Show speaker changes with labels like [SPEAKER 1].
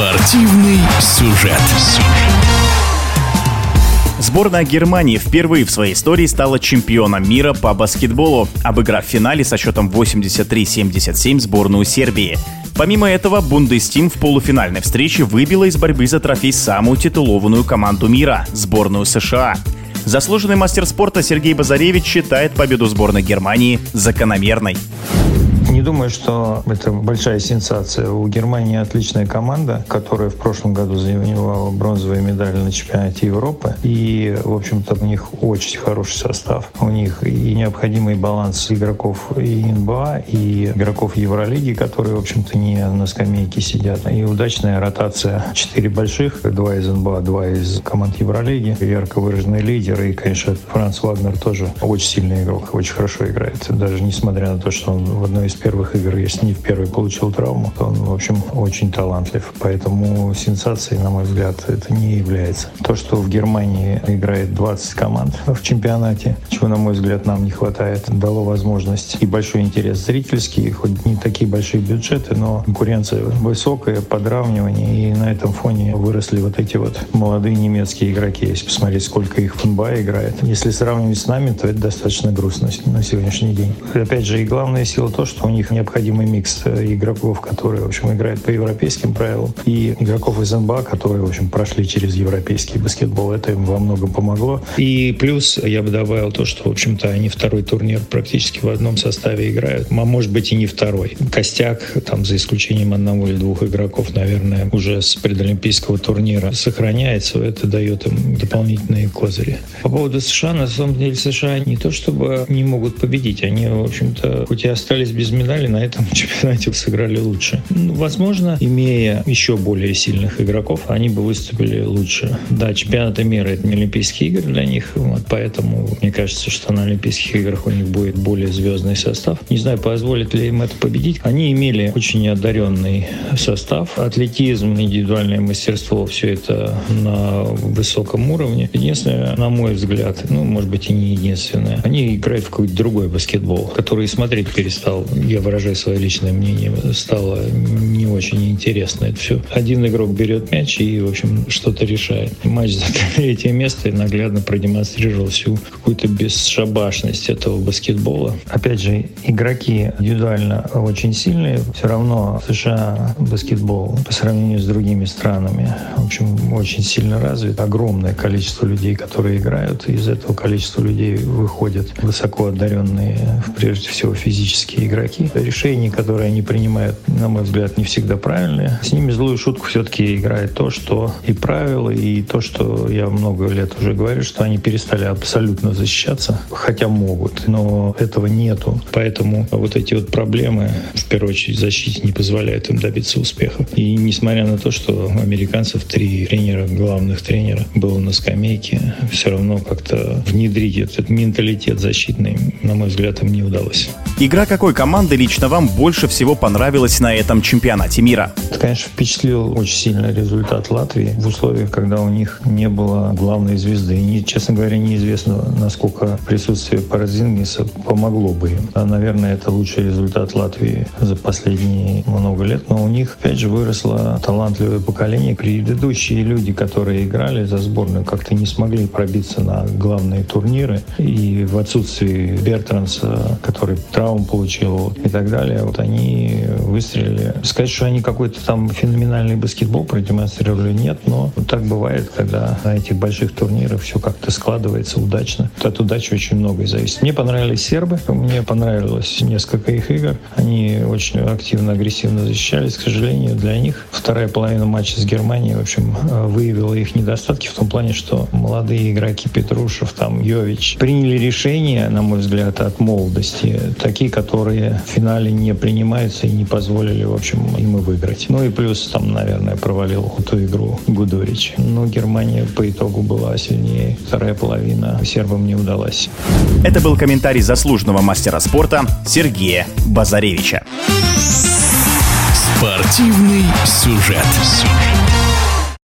[SPEAKER 1] Спортивный сюжет.
[SPEAKER 2] Сборная Германии впервые в своей истории стала чемпионом мира по баскетболу, обыграв в финале со счетом 83-77 сборную Сербии. Помимо этого, Бундестим в полуфинальной встрече выбила из борьбы за трофей самую титулованную команду мира – сборную США. Заслуженный мастер спорта Сергей Базаревич считает победу сборной Германии закономерной.
[SPEAKER 3] Не думаю, что это большая сенсация. У Германии отличная команда, которая в прошлом году завоевала бронзовые медали на чемпионате Европы. И, в общем-то, у них очень хороший состав. У них и необходимый баланс игроков и НБА, и игроков Евролиги, которые, в общем-то, не на скамейке сидят. И удачная ротация. Четыре больших, два из НБА, два из команд Евролиги. Ярко выраженные лидеры. И, конечно, Франц Вагнер тоже очень сильный игрок, очень хорошо играет. Даже несмотря на то, что он в одной из первых игр, если не в первой получил травму, то он, в общем, очень талантлив. Поэтому сенсацией, на мой взгляд, это не является. То, что в Германии играет 20 команд в чемпионате, чего, на мой взгляд, нам не хватает, дало возможность и большой интерес зрительский, хоть не такие большие бюджеты, но конкуренция высокая, подравнивание, и на этом фоне выросли вот эти вот молодые немецкие игроки. Если посмотреть, сколько их в НБА играет. Если сравнивать с нами, то это достаточно грустно на сегодняшний день. Опять же, и главная сила то, что у них необходимый микс э, игроков, которые, в общем, играют по европейским правилам, и игроков из НБА, которые, в общем, прошли через европейский баскетбол. Это им во многом помогло. И плюс я бы добавил то, что, в общем-то, они второй турнир практически в одном составе играют. А может быть и не второй. Костяк, там, за исключением одного или двух игроков, наверное, уже с предолимпийского турнира сохраняется. Это дает им дополнительные козыри. По поводу США, на самом деле, США не то чтобы не могут победить. Они, в общем-то, хоть и остались без медали на этом чемпионате сыграли лучше. Ну, возможно, имея еще более сильных игроков, они бы выступили лучше. Да, чемпионаты мира — это не Олимпийские игры для них, вот поэтому мне кажется, что на Олимпийских играх у них будет более звездный состав. Не знаю, позволит ли им это победить. Они имели очень одаренный состав, атлетизм, индивидуальное мастерство, все это на высоком уровне. Единственное, на мой взгляд, ну, может быть, и не единственное, они играют в какой-то другой баскетбол, который смотреть перестал я выражаю свое личное мнение, стало не очень интересно это все. Один игрок берет мяч и, в общем, что-то решает. Матч за третье место наглядно продемонстрировал всю какую-то бесшабашность этого баскетбола. Опять же, игроки индивидуально очень сильные. Все равно США баскетбол по сравнению с другими странами, в общем, очень сильно развит. Огромное количество людей, которые играют. Из этого количества людей выходят высоко одаренные, прежде всего, физические игроки игроки. Решения, которые они принимают, на мой взгляд, не всегда правильные. С ними злую шутку все-таки играет то, что и правила, и то, что я много лет уже говорю, что они перестали абсолютно защищаться, хотя могут, но этого нету. Поэтому вот эти вот проблемы, в первую очередь, защите не позволяют им добиться успеха. И несмотря на то, что у американцев три тренера, главных тренера, было на скамейке, все равно как-то внедрить этот менталитет защитный, на мой взгляд, им не удалось.
[SPEAKER 2] Игра какой команды команды лично вам больше всего понравилась на этом чемпионате мира?
[SPEAKER 3] Это, конечно, впечатлил очень сильно результат Латвии в условиях, когда у них не было главной звезды. И, честно говоря, неизвестно, насколько присутствие Паразингиса помогло бы им. А, наверное, это лучший результат Латвии за последние много лет. Но у них, опять же, выросло талантливое поколение. Предыдущие люди, которые играли за сборную, как-то не смогли пробиться на главные турниры. И в отсутствии Бертранса, который травму получил, и так далее, вот они выстрелили. Сказать, что они какой-то там феноменальный баскетбол продемонстрировали, нет, но так бывает, когда на этих больших турнирах все как-то складывается удачно. Вот от удачи очень многое зависит. Мне понравились сербы, мне понравилось несколько их игр. Они очень активно, агрессивно защищались. К сожалению, для них вторая половина матча с Германией, в общем, выявила их недостатки в том плане, что молодые игроки Петрушев, там, Йович приняли решения, на мой взгляд, от молодости, такие, которые в финале не принимаются и не позволили, в общем, им и выиграть. Ну и плюс там, наверное, провалил эту игру Гудович. Но Германия по итогу была сильнее. Вторая половина сербам не удалась.
[SPEAKER 2] Это был комментарий заслуженного мастера спорта Сергея Базаревича.
[SPEAKER 1] Спортивный сюжет.